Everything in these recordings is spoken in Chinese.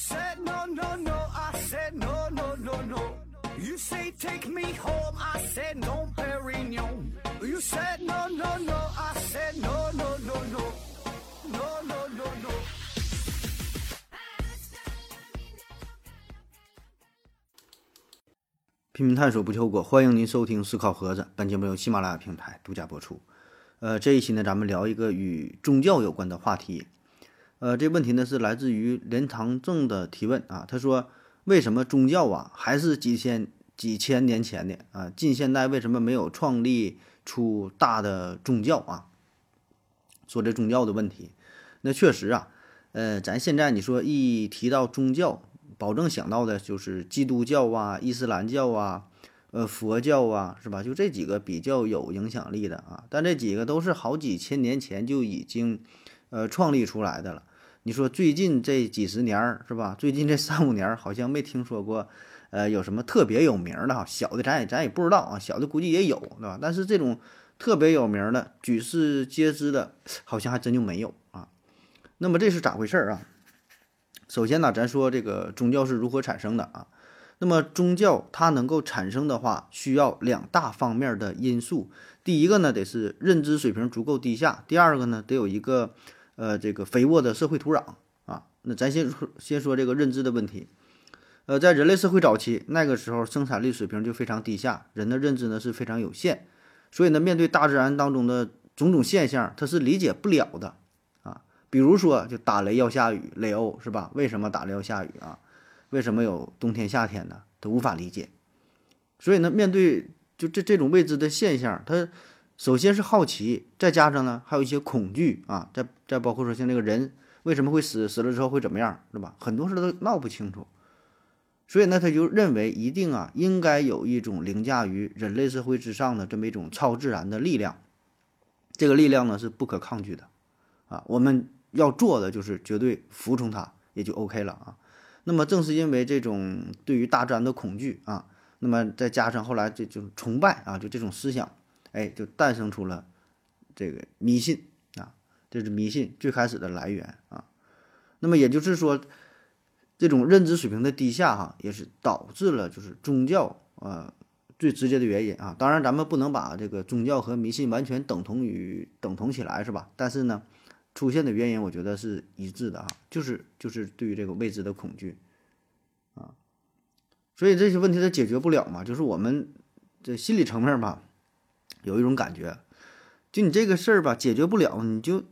said no, no, no. I said no, no, no, no. You say take me home. I said no, Perignon. You said no, no, no. I said no, no, no, no. No, no, no, no. 拼命探索不求果，欢迎您收听思考盒子。本节目由喜马拉雅平台独家播出。呃，这一期呢，咱们聊一个与宗教有关的话题。呃，这问题呢是来自于连堂正的提问啊。他说：“为什么宗教啊还是几千几千年前的啊？近现代为什么没有创立出大的宗教啊？”说这宗教的问题，那确实啊，呃，咱现在你说一提到宗教，保证想到的就是基督教啊、伊斯兰教啊、呃佛教啊，是吧？就这几个比较有影响力的啊。但这几个都是好几千年前就已经呃创立出来的了。你说最近这几十年儿是吧？最近这三五年儿好像没听说过，呃，有什么特别有名的哈？小的咱也咱也不知道啊，小的估计也有，对吧？但是这种特别有名的、举世皆知的，好像还真就没有啊。那么这是咋回事儿啊？首先呢，咱说这个宗教是如何产生的啊？那么宗教它能够产生的话，需要两大方面的因素。第一个呢，得是认知水平足够低下；第二个呢，得有一个呃这个肥沃的社会土壤啊。那咱先说先说这个认知的问题。呃，在人类社会早期，那个时候生产力水平就非常低下，人的认知呢是非常有限，所以呢，面对大自然当中的种种现象，他是理解不了的啊。比如说，就打雷要下雨，雷欧是吧？为什么打雷要下雨啊？为什么有冬天夏天呢？他无法理解。所以呢，面对就这这种未知的现象，他首先是好奇，再加上呢，还有一些恐惧啊。再再包括说，像这个人为什么会死，死了之后会怎么样，对吧？很多事都闹不清楚。所以呢，他就认为一定啊，应该有一种凌驾于人类社会之上的这么一种超自然的力量。这个力量呢，是不可抗拒的啊。我们。要做的就是绝对服从他，也就 OK 了啊。那么正是因为这种对于大自然的恐惧啊，那么再加上后来这种崇拜啊，就这种思想，哎，就诞生出了这个迷信啊。这是迷信最开始的来源啊。那么也就是说，这种认知水平的低下哈，也是导致了就是宗教呃最直接的原因啊。当然，咱们不能把这个宗教和迷信完全等同于等同起来，是吧？但是呢。出现的原因，我觉得是一致的啊，就是就是对于这个未知的恐惧啊，所以这些问题它解决不了嘛，就是我们这心理层面吧，有一种感觉，就你这个事儿吧解决不了，你就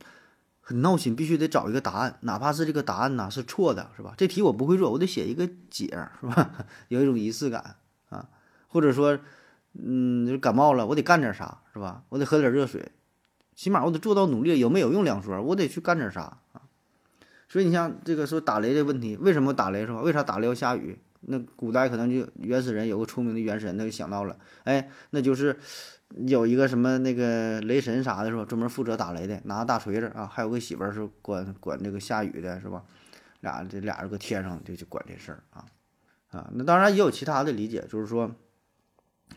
很闹心，必须得找一个答案，哪怕是这个答案呢是错的，是吧？这题我不会做，我得写一个解，是吧？有一种仪式感啊，或者说，嗯，感冒了，我得干点啥，是吧？我得喝点热水。起码我得做到努力，有没有用两说，我得去干点啥啊？所以你像这个说打雷的问题，为什么打雷是吧？为啥打雷要下雨？那古代可能就原始人有个出名的元神，他就想到了，哎，那就是有一个什么那个雷神啥的，是吧？专门负责打雷的，拿大锤子啊，还有个媳妇儿是管管这个下雨的，是吧？俩这俩人搁天上就去管这事儿啊啊！那当然也有其他的理解，就是说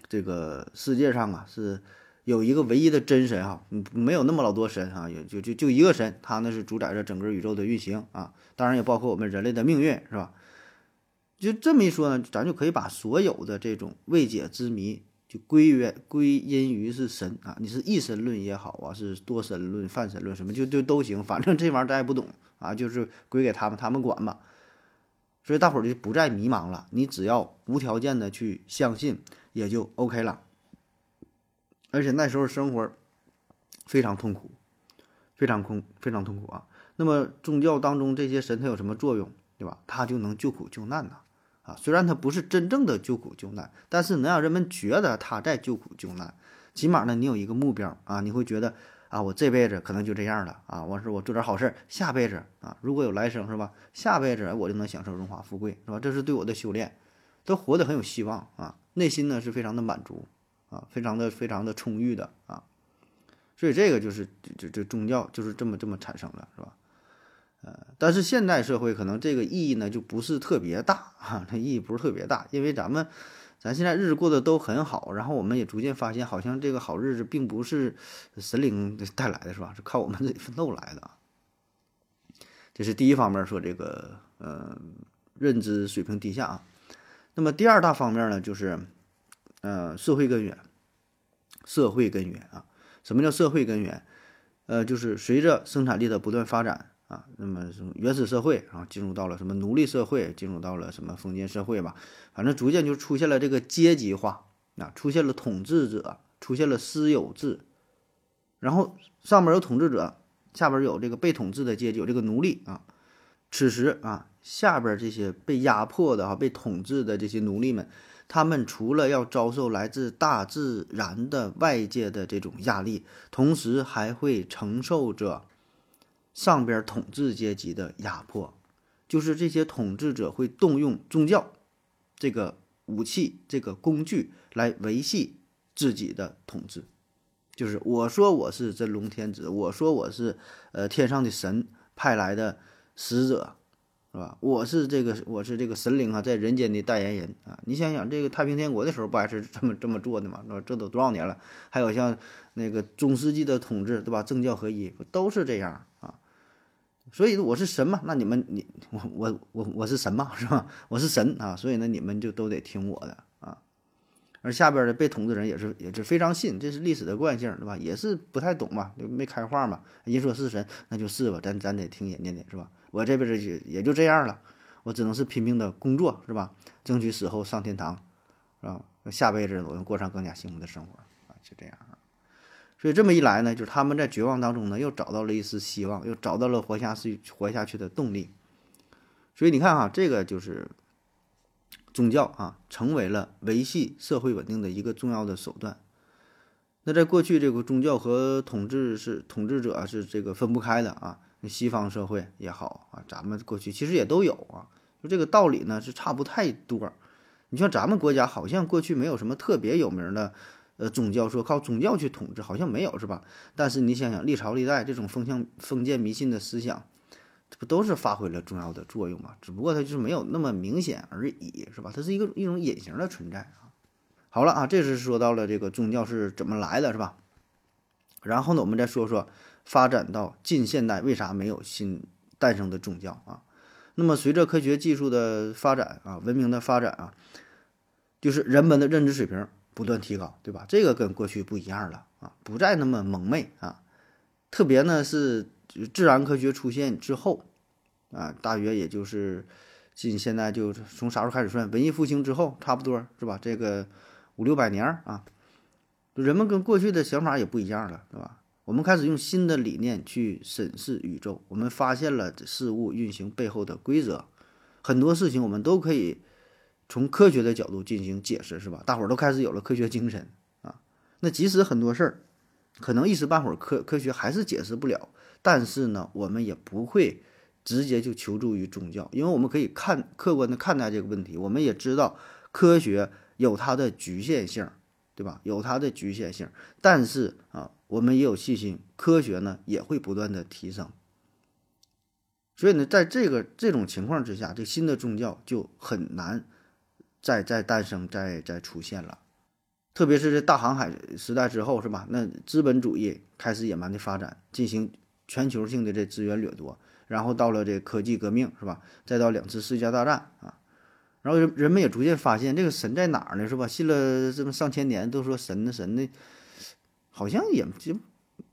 这个世界上啊是。有一个唯一的真神哈，嗯，没有那么老多神哈，也就就就一个神，他呢是主宰着整个宇宙的运行啊，当然也包括我们人类的命运，是吧？就这么一说呢，咱就可以把所有的这种未解之谜就归约归因于是神啊，你是一神论也好啊，是多神论、泛神论什么就就都行，反正这玩意儿咱也不懂啊，就是归给他们，他们管吧。所以大伙儿就不再迷茫了，你只要无条件的去相信，也就 OK 了。而且那时候生活非常痛苦，非常空，非常痛苦啊。那么宗教当中这些神它有什么作用，对吧？它就能救苦救难呐，虽然它不是真正的救苦救难，但是能让人们觉得他在救苦救难。起码呢，你有一个目标啊，你会觉得啊，我这辈子可能就这样了啊。我说我做点好事，下辈子啊，如果有来生是吧？下辈子我就能享受荣华富贵是吧？这是对我的修炼，都活得很有希望啊，内心呢是非常的满足。啊，非常的非常的充裕的啊，所以这个就是这这宗教就是这么这么产生的，是吧？但是现代社会可能这个意义呢就不是特别大啊，它意义不是特别大，因为咱们咱现在日子过得都很好，然后我们也逐渐发现，好像这个好日子并不是神灵带来的，是吧？是靠我们自己奋斗来的。这是第一方面说这个呃认知水平低下啊。那么第二大方面呢，就是呃社会根源，社会根源啊。什么叫社会根源？呃，就是随着生产力的不断发展啊，那么什么原始社会啊，进入到了什么奴隶社会，进入到了什么封建社会吧，反正逐渐就出现了这个阶级化啊，出现了统治者，出现了私有制，然后上面有统治者，下边有这个被统治的阶级，有这个奴隶啊。此时啊，下边这些被压迫的啊，被统治的这些奴隶们。他们除了要遭受来自大自然的外界的这种压力，同时还会承受着上边统治阶级的压迫，就是这些统治者会动用宗教这个武器、这个工具来维系自己的统治。就是我说我是真龙天子，我说我是呃天上的神派来的使者。是吧？我是这个，我是这个神灵啊，在人间的代言人啊！你想想，这个太平天国的时候不还是这么这么做的吗？是吧？这都多少年了？还有像那个中世纪的统治，对吧？政教合一，都是这样。所以我是神嘛，那你们你我我我我是神嘛，是吧？我是神啊，所以呢，你们就都得听我的啊。而下边的被统治人也是也是非常信，这是历史的惯性，对吧？也是不太懂嘛，就没开化嘛。人说是神，那就是吧，咱咱得听人家的，是吧？我这辈子也也就这样了，我只能是拼命的工作，是吧？争取死后上天堂，是吧？下辈子我能过上更加幸福的生活啊，就这样。所以这么一来呢，就是他们在绝望当中呢，又找到了一丝希望，又找到了活下去、活下去的动力。所以你看哈，这个就是宗教啊，成为了维系社会稳定的一个重要的手段。那在过去，这个宗教和统治是统治者是这个分不开的啊。西方社会也好啊，咱们过去其实也都有啊，就这个道理呢是差不太多。你像咱们国家好像过去没有什么特别有名的呃宗教，说靠宗教去统治，好像没有是吧？但是你想想历朝历代这种封向封建迷信的思想，这不都是发挥了重要的作用吗？只不过它就是没有那么明显而已，是吧？它是一个一种隐形的存在啊。好了啊，这是说到了这个宗教是怎么来的，是吧？然后呢，我们再说说。发展到近现代，为啥没有新诞生的宗教啊？那么随着科学技术的发展啊，文明的发展啊，就是人们的认知水平不断提高，对吧？这个跟过去不一样了啊，不再那么蒙昧啊。特别呢是自然科学出现之后啊，大约也就是近现在就从啥时候开始算？文艺复兴之后，差不多是吧？这个五六百年啊，人们跟过去的想法也不一样了，是吧？我们开始用新的理念去审视宇宙，我们发现了事物运行背后的规则，很多事情我们都可以从科学的角度进行解释，是吧？大伙儿都开始有了科学精神啊。那即使很多事儿可能一时半会儿科科学还是解释不了，但是呢，我们也不会直接就求助于宗教，因为我们可以看客观的看待这个问题，我们也知道科学有它的局限性，对吧？有它的局限性，但是啊。我们也有信心，科学呢也会不断的提升。所以呢，在这个这种情况之下，这新的宗教就很难再再诞生、再再出现了。特别是这大航海时代之后，是吧？那资本主义开始野蛮的发展，进行全球性的这资源掠夺，然后到了这科技革命，是吧？再到两次世界大战啊，然后人人们也逐渐发现，这个神在哪儿呢？是吧？信了这么上千年，都说神呢，神呢。好像也就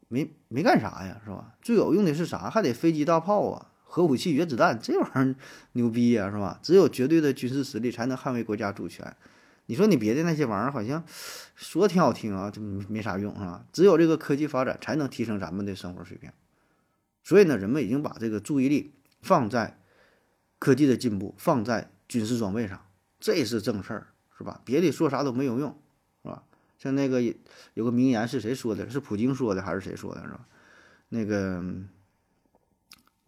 没没干啥呀，是吧？最有用的是啥？还得飞机大炮啊，核武器、原子弹，这玩意儿牛逼呀，是吧？只有绝对的军事实力才能捍卫国家主权。你说你别的那些玩意儿，好像说挺好听啊，就没啥用啊。只有这个科技发展才能提升咱们的生活水平。所以呢，人们已经把这个注意力放在科技的进步，放在军事装备上，这是正事儿，是吧？别的说啥都没有用。是吧像那个有个名言是谁说的？是普京说的还是谁说的？是吧？那个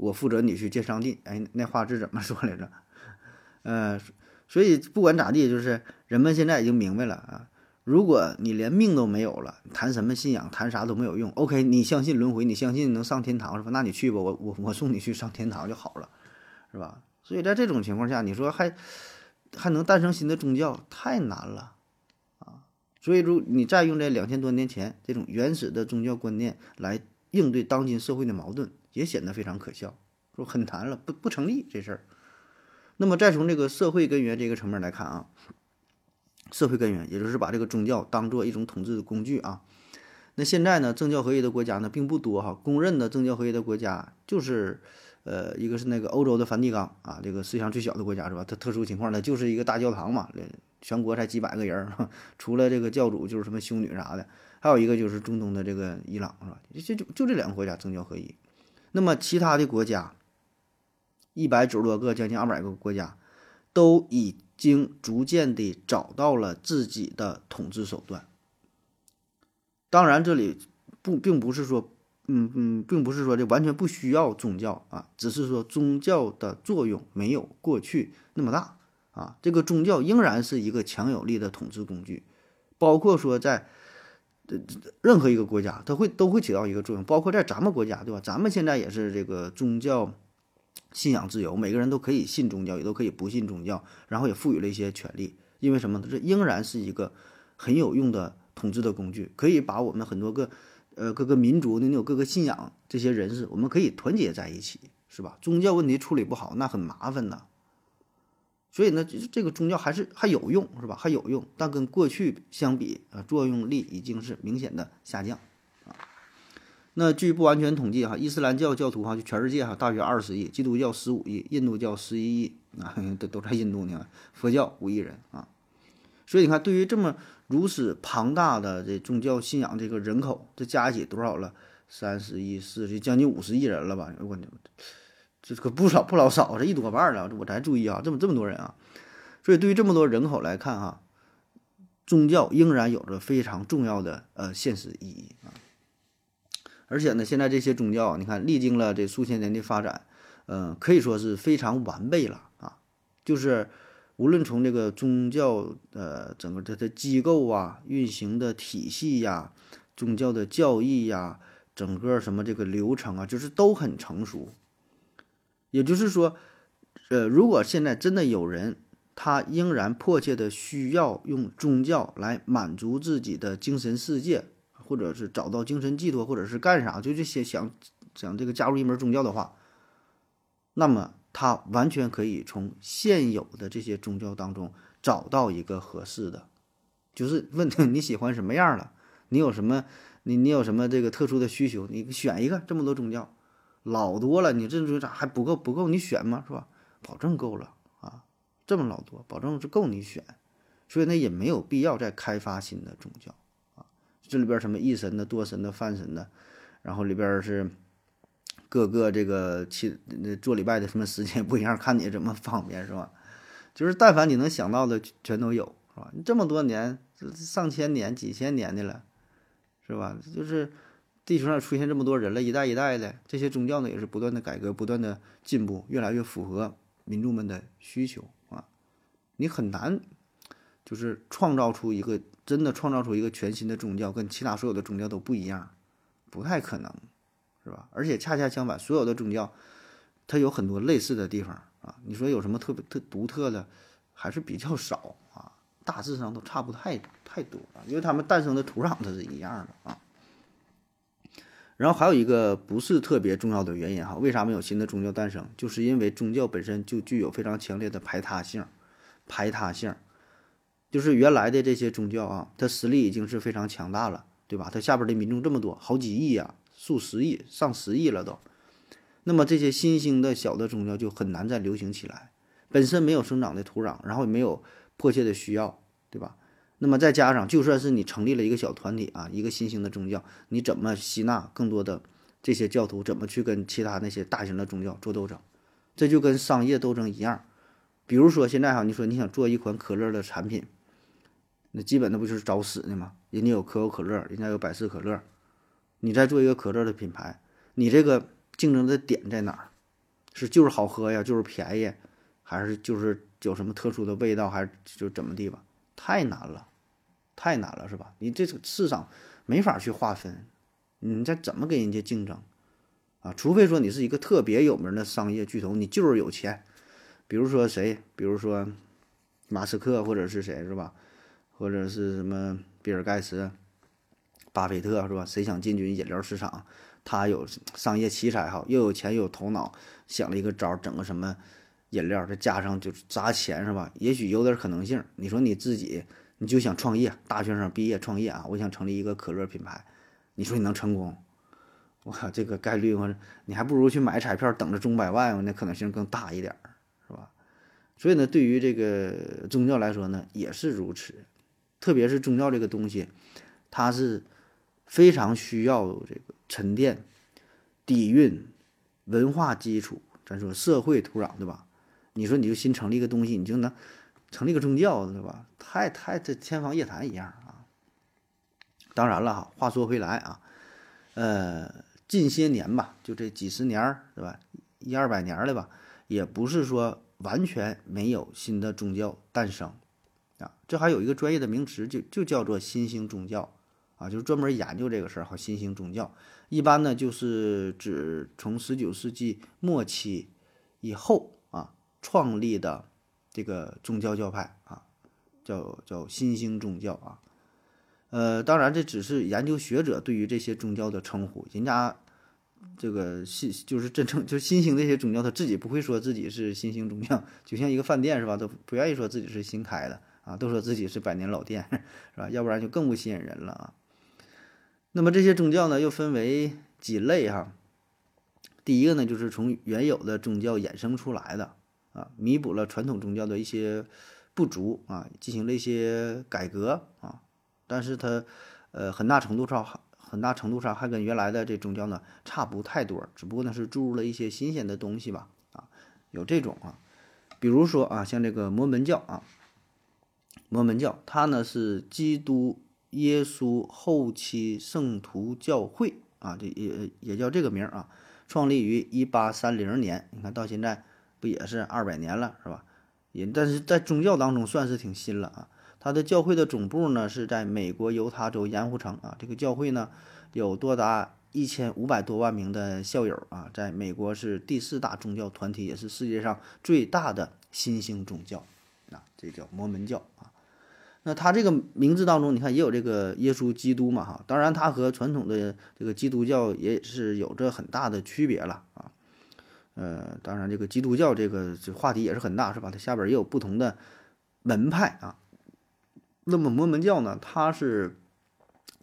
我负责你去见上帝。哎，那话是怎么说来着？呃，所以不管咋地，就是人们现在已经明白了啊。如果你连命都没有了，谈什么信仰，谈啥都没有用。OK，你相信轮回，你相信能上天堂是吧？那你去吧，我我我送你去上天堂就好了，是吧？所以在这种情况下，你说还还能诞生新的宗教，太难了啊。所以，如你再用这两千多年前这种原始的宗教观念来应对当今社会的矛盾，也显得非常可笑，说很难了，不不成立这事儿。那么再从这个社会根源这个层面来看啊，社会根源也就是把这个宗教当做一种统治的工具啊。那现在呢，政教合一的国家呢并不多哈，公认的政教合一的国家就是，呃，一个是那个欧洲的梵蒂冈啊，这个世界上最小的国家是吧？它特殊情况它就是一个大教堂嘛，全国才几百个人，除了这个教主就是什么修女啥的，还有一个就是中东的这个伊朗是吧？就就就这两个国家政教合一，那么其他的国家，一百九十多个，将近二百个国家，都已经逐渐的找到了自己的统治手段。当然，这里不并不是说，嗯嗯，并不是说这完全不需要宗教啊，只是说宗教的作用没有过去那么大啊。这个宗教仍然是一个强有力的统治工具，包括说在任何一个国家，它会都会起到一个作用，包括在咱们国家，对吧？咱们现在也是这个宗教信仰自由，每个人都可以信宗教，也都可以不信宗教，然后也赋予了一些权利，因为什么？这仍然是一个很有用的。统治的工具可以把我们很多个，呃，各个民族你有各个信仰这些人士，我们可以团结在一起，是吧？宗教问题处理不好，那很麻烦的。所以呢，这这个宗教还是还有用，是吧？还有用，但跟过去相比啊，作用力已经是明显的下降啊。那据不完全统计哈，伊斯兰教教徒哈就全世界哈大约二十亿，基督教十五亿，印度教十一亿啊，都都在印度呢。佛教五亿人啊。所以你看，对于这么如此庞大的这宗教信仰这个人口，这加一起多少了？三十亿、四十，将近五十亿人了吧？我这可不少不老少，这一多半了。我才注意啊，这么这么多人啊！所以对于这么多人口来看啊，宗教仍然有着非常重要的呃现实意义啊。而且呢，现在这些宗教，你看历经了这数千年的发展，嗯，可以说是非常完备了啊，就是。无论从这个宗教，呃，整个它的机构啊，运行的体系呀，宗教的教义呀，整个什么这个流程啊，就是都很成熟。也就是说，呃，如果现在真的有人，他仍然迫切的需要用宗教来满足自己的精神世界，或者是找到精神寄托，或者是干啥，就这些想想这个加入一门宗教的话，那么。他完全可以从现有的这些宗教当中找到一个合适的，就是问你喜欢什么样的，你有什么，你你有什么这个特殊的需求，你选一个。这么多宗教，老多了，你这这咋还不够？不够你选吗？是吧？保证够了啊，这么老多，保证是够你选。所以呢，也没有必要再开发新的宗教啊。这里边什么一神的、多神的、泛神的，然后里边是。各个这个去做礼拜的什么时间不一样，看你怎么方便是吧？就是但凡你能想到的全都有是吧？你这么多年，上千年、几千年的了，是吧？就是地球上出现这么多人了，一代一代的这些宗教呢，也是不断的改革、不断的进步，越来越符合民众们的需求啊！你很难就是创造出一个真的创造出一个全新的宗教，跟其他所有的宗教都不一样，不太可能。是吧？而且恰恰相反，所有的宗教，它有很多类似的地方啊。你说有什么特别特独特的，还是比较少啊。大致上都差不太太多啊，因为他们诞生的土壤它是一样的啊。然后还有一个不是特别重要的原因哈，为啥没有新的宗教诞生？就是因为宗教本身就具有非常强烈的排他性，排他性，就是原来的这些宗教啊，它实力已经是非常强大了，对吧？它下边的民众这么多，好几亿呀。数十亿、上十亿了都，那么这些新兴的小的宗教就很难再流行起来，本身没有生长的土壤，然后也没有迫切的需要，对吧？那么再加上，就算是你成立了一个小团体啊，一个新兴的宗教，你怎么吸纳更多的这些教徒？怎么去跟其他那些大型的宗教做斗争？这就跟商业斗争一样。比如说现在哈，你说你想做一款可乐的产品，那基本那不就是找死的吗？人家有可口可乐，人家有百事可乐。你再做一个可乐的品牌，你这个竞争的点在哪儿？是就是好喝呀，就是便宜，还是就是有什么特殊的味道，还是就怎么地吧？太难了，太难了，是吧？你这个市场没法去划分，你再怎么跟人家竞争啊？除非说你是一个特别有名的商业巨头，你就是有钱，比如说谁，比如说马斯克或者是谁，是吧？或者是什么比尔盖茨。巴菲特是吧？谁想进军饮料市场？他有商业奇才哈，又有钱又有头脑，想了一个招儿，整个什么饮料，再加上就是砸钱是吧？也许有点可能性。你说你自己你就想创业，大学生毕业创业啊，我想成立一个可乐品牌，你说你能成功？我靠，这个概率我你还不如去买彩票等着中百万，那可能性更大一点儿，是吧？所以呢，对于这个宗教来说呢，也是如此。特别是宗教这个东西，它是非常需要这个沉淀、底蕴、文化基础，咱说社会土壤，对吧？你说你就新成立一个东西，你就能成立个宗教，对吧？太太这天方夜谭一样啊！当然了哈，话说回来啊，呃，近些年吧，就这几十年儿，对吧？一二百年了吧，也不是说完全没有新的宗教诞生。啊，这还有一个专业的名词，就就叫做新兴宗教，啊，就是专门研究这个事儿哈。新兴宗教一般呢，就是指从十九世纪末期以后啊创立的这个宗教教派啊，叫叫新兴宗教啊。呃，当然这只是研究学者对于这些宗教的称呼，人家这个新就是真正就是新兴这些宗教，他自己不会说自己是新兴宗教，就像一个饭店是吧，都不愿意说自己是新开的。啊，都说自己是百年老店，是吧？要不然就更不吸引人了啊。那么这些宗教呢，又分为几类哈。第一个呢，就是从原有的宗教衍生出来的啊，弥补了传统宗教的一些不足啊，进行了一些改革啊。但是它呃很大程度上很大程度上还跟原来的这宗教呢差不太多，只不过呢是注入了一些新鲜的东西吧啊，有这种啊，比如说啊，像这个摩门教啊。摩门教，它呢是基督耶稣后期圣徒教会啊，这也也叫这个名啊，创立于一八三零年，你看到现在不也是二百年了，是吧？也但是在宗教当中算是挺新了啊。它的教会的总部呢是在美国犹他州盐湖城啊，这个教会呢有多达一千五百多万名的校友啊，在美国是第四大宗教团体，也是世界上最大的新兴宗教啊，这叫摩门教啊。那他这个名字当中，你看也有这个耶稣基督嘛，哈，当然他和传统的这个基督教也是有着很大的区别了啊，呃，当然这个基督教这个这话题也是很大，是吧？它下边也有不同的门派啊。那么摩门教呢，它是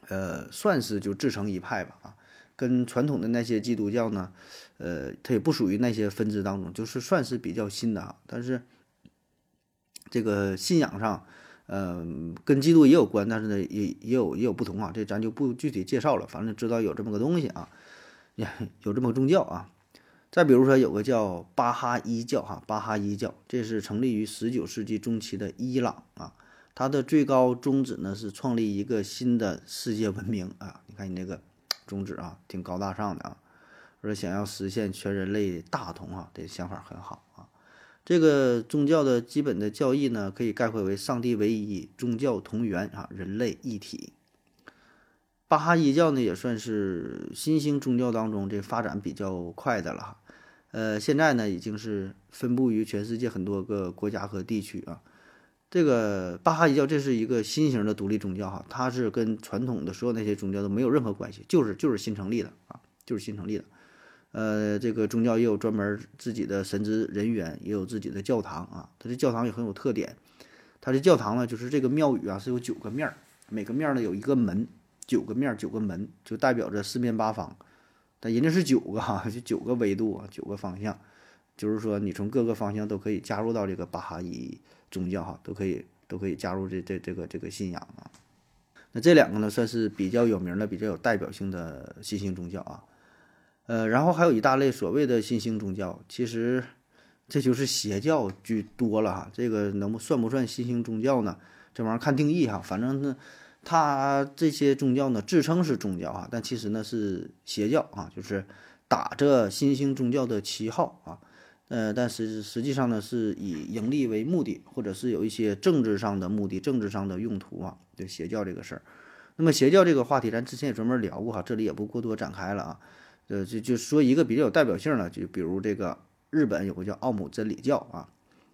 呃算是就自成一派吧，啊，跟传统的那些基督教呢，呃，它也不属于那些分支当中，就是算是比较新的啊，但是这个信仰上。嗯，跟基督也有关，但是呢，也也有也有不同啊。这咱就不具体介绍了，反正知道有这么个东西啊，有这么个宗教啊。再比如说，有个叫巴哈伊教哈，巴哈伊教，这是成立于十九世纪中期的伊朗啊。它的最高宗旨呢是创立一个新的世界文明啊。你看你那个宗旨啊，挺高大上的啊，说想要实现全人类大同啊，这想法很好啊。这个宗教的基本的教义呢，可以概括为上帝唯一，宗教同源啊，人类一体。巴哈伊教呢，也算是新兴宗教当中这发展比较快的了哈。呃，现在呢，已经是分布于全世界很多个国家和地区啊。这个巴哈伊教这是一个新型的独立宗教哈，它是跟传统的所有那些宗教都没有任何关系，就是就是新成立的啊，就是新成立的。呃，这个宗教也有专门自己的神职人员，也有自己的教堂啊。它这教堂也很有特点，它这教堂呢，就是这个庙宇啊是有九个面儿，每个面儿呢有一个门，九个面儿九个门，就代表着四面八方。但人家是九个哈，就九个维度啊，九个方向，就是说你从各个方向都可以加入到这个巴哈伊宗教哈，都可以都可以加入这这这个这个信仰啊。那这两个呢，算是比较有名的、比较有代表性的新兴宗教啊。呃，然后还有一大类所谓的新兴宗教，其实这就是邪教居多了哈。这个能不算不算新兴宗教呢？这玩意儿看定义哈。反正呢，它这些宗教呢自称是宗教啊，但其实呢是邪教啊，就是打着新兴宗教的旗号啊。呃，但是实际上呢是以盈利为目的，或者是有一些政治上的目的、政治上的用途啊。就邪教这个事儿。那么邪教这个话题，咱之前也专门聊过哈，这里也不过多展开了啊。呃，就就说一个比较有代表性的，就比如这个日本有个叫奥姆真理教啊，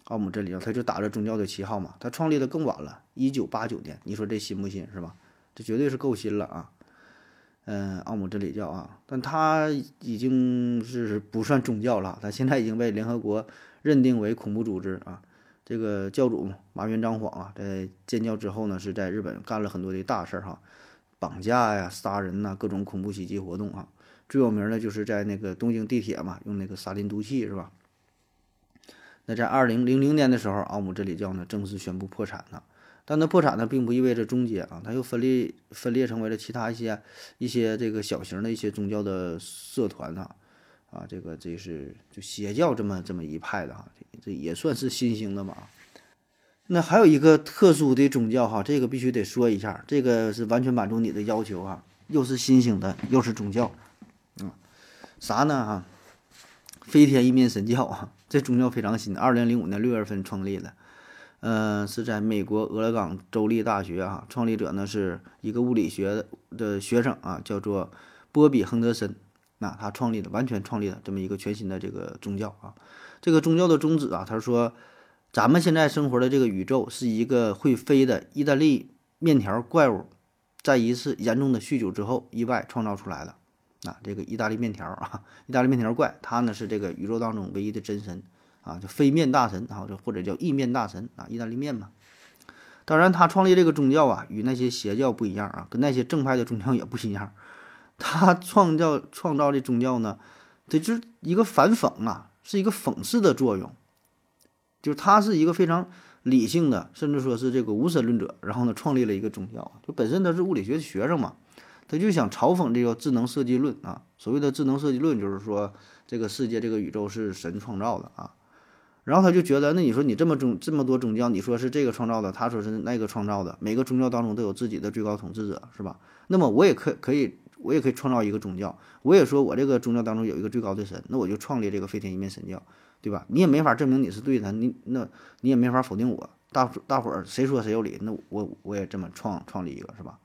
奥姆真理教，他就打着宗教的旗号嘛，他创立的更晚了，一九八九年，你说这新不新是吧？这绝对是够新了啊。嗯，奥姆真理教啊，但它已经是不算宗教了，它现在已经被联合国认定为恐怖组织啊。这个教主麻原彰晃啊，在建教之后呢，是在日本干了很多的大事儿哈，绑架呀、杀人呐，各种恐怖袭击活动啊。最有名的就是在那个东京地铁嘛，用那个沙林毒气是吧？那在二零零零年的时候，奥姆真理教呢正式宣布破产了。但它破产呢，并不意味着终结啊，它又分裂分裂成为了其他一些一些这个小型的一些宗教的社团啊，啊，这个这是就邪教这么这么一派的哈，这也算是新兴的嘛。那还有一个特殊的宗教哈，这个必须得说一下，这个是完全满足你的要求啊，又是新兴的，又是宗教，啊，啥呢哈？飞天一面神教啊，这宗教非常新，二零零五年六月份创立的。嗯，是在美国俄勒冈州立大学啊，创立者呢是一个物理学的学生啊，叫做波比亨德森，那他创立的，完全创立了这么一个全新的这个宗教啊。这个宗教的宗旨啊，他说，咱们现在生活的这个宇宙是一个会飞的意大利面条怪物，在一次严重的酗酒之后意外创造出来的。啊，这个意大利面条啊，意大利面条怪，他呢是这个宇宙当中唯一的真神。啊，叫飞面大神啊，这或者叫意面大神啊，意大利面嘛。当然，他创立这个宗教啊，与那些邪教不一样啊，跟那些正派的宗教也不一样。他创造创造的宗教呢，这就是一个反讽啊，是一个讽刺的作用。就是他是一个非常理性的，甚至说是这个无神论者，然后呢，创立了一个宗教。就本身他是物理学的学生嘛，他就想嘲讽这个智能设计论啊。所谓的智能设计论，就是说这个世界、这个宇宙是神创造的啊。然后他就觉得，那你说你这么宗这么多宗教，你说是这个创造的，他说是那个创造的，每个宗教当中都有自己的最高统治者，是吧？那么我也可可以，我也可以创造一个宗教，我也说我这个宗教当中有一个最高的神，那我就创立这个飞天一面神教，对吧？你也没法证明你是对的，你那你也没法否定我，大大伙儿谁说谁有理，那我我也这么创创立一个，是吧？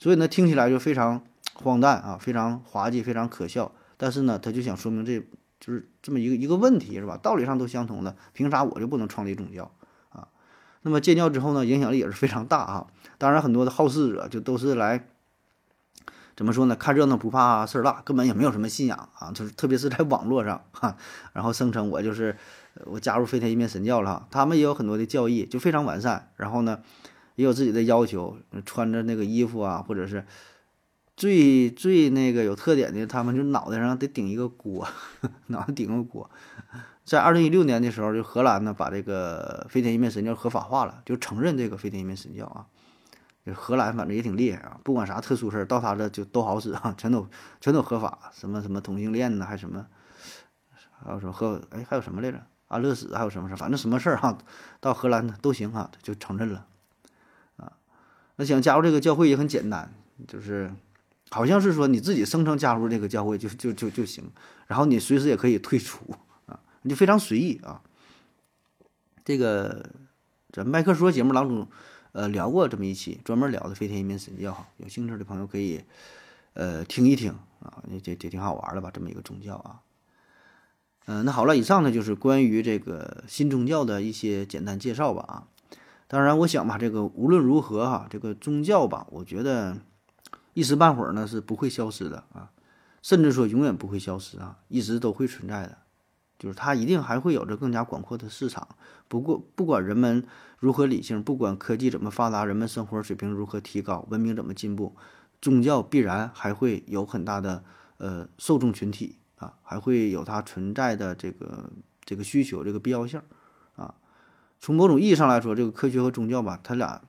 所以呢，听起来就非常荒诞啊，非常滑稽，非常可笑，但是呢，他就想说明这。就是这么一个一个问题，是吧？道理上都相同的，凭啥我就不能创立宗教啊？那么建教之后呢，影响力也是非常大啊。当然，很多的好事者就都是来怎么说呢？看热闹不怕事儿大，根本也没有什么信仰啊。就是特别是在网络上哈，然后声称我就是我加入飞天一面神教了。他们也有很多的教义，就非常完善。然后呢，也有自己的要求，穿着那个衣服啊，或者是。最最那个有特点的，他们就脑袋上得顶一个锅，脑袋顶个锅。在二零一六年的时候，就荷兰呢把这个飞天一面神教合法化了，就承认这个飞天一面神教啊。就荷兰反正也挺厉害啊，不管啥特殊事儿，到他这就都好使啊，全都全都合法。什么什么同性恋呢，还什么，还有什么和哎还有什么来着？安乐死还有什么事儿？反正什么事儿哈，到荷兰呢都行哈，就承认了啊。那想加入这个教会也很简单，就是。好像是说你自己声称加入这个教会就就就就行，然后你随时也可以退出啊，你就非常随意啊。这个咱麦克说节目当中，呃，聊过这么一期，专门聊的飞天一面神教，有兴趣的朋友可以呃听一听啊，也也挺好玩的吧，这么一个宗教啊。嗯，那好了，以上呢就是关于这个新宗教的一些简单介绍吧啊。当然，我想吧，这个无论如何哈，这个宗教吧，我觉得。一时半会儿呢是不会消失的啊，甚至说永远不会消失啊，一直都会存在的，就是它一定还会有着更加广阔的市场。不过不管人们如何理性，不管科技怎么发达，人们生活水平如何提高，文明怎么进步，宗教必然还会有很大的呃受众群体啊，还会有它存在的这个这个需求这个必要性啊。从某种意义上来说，这个科学和宗教吧，它俩。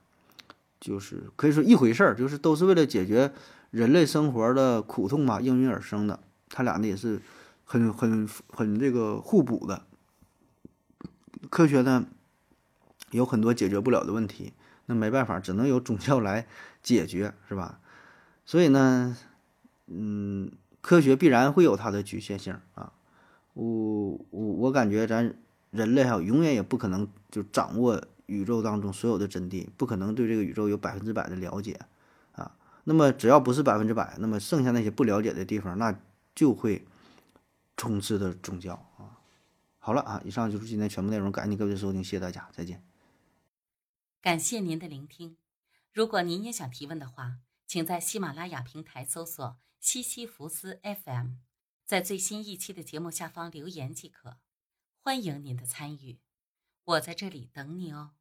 就是可以说一回事儿，就是都是为了解决人类生活的苦痛嘛，应运而生的。他俩呢也是很很很这个互补的。科学呢有很多解决不了的问题，那没办法，只能由宗教来解决，是吧？所以呢，嗯，科学必然会有它的局限性啊。我我我感觉咱人类哈，永远也不可能就掌握。宇宙当中所有的真谛，不可能对这个宇宙有百分之百的了解，啊，那么只要不是百分之百，那么剩下那些不了解的地方，那就会充斥的宗教啊。好了啊，以上就是今天全部内容，感谢各位收听，谢谢大家，再见。感谢您的聆听。如果您也想提问的话。请在喜马拉雅平台搜索“西西弗斯 FM”，在最新一期的节目下方留言即可。欢迎您的参与，我在这里等你哦。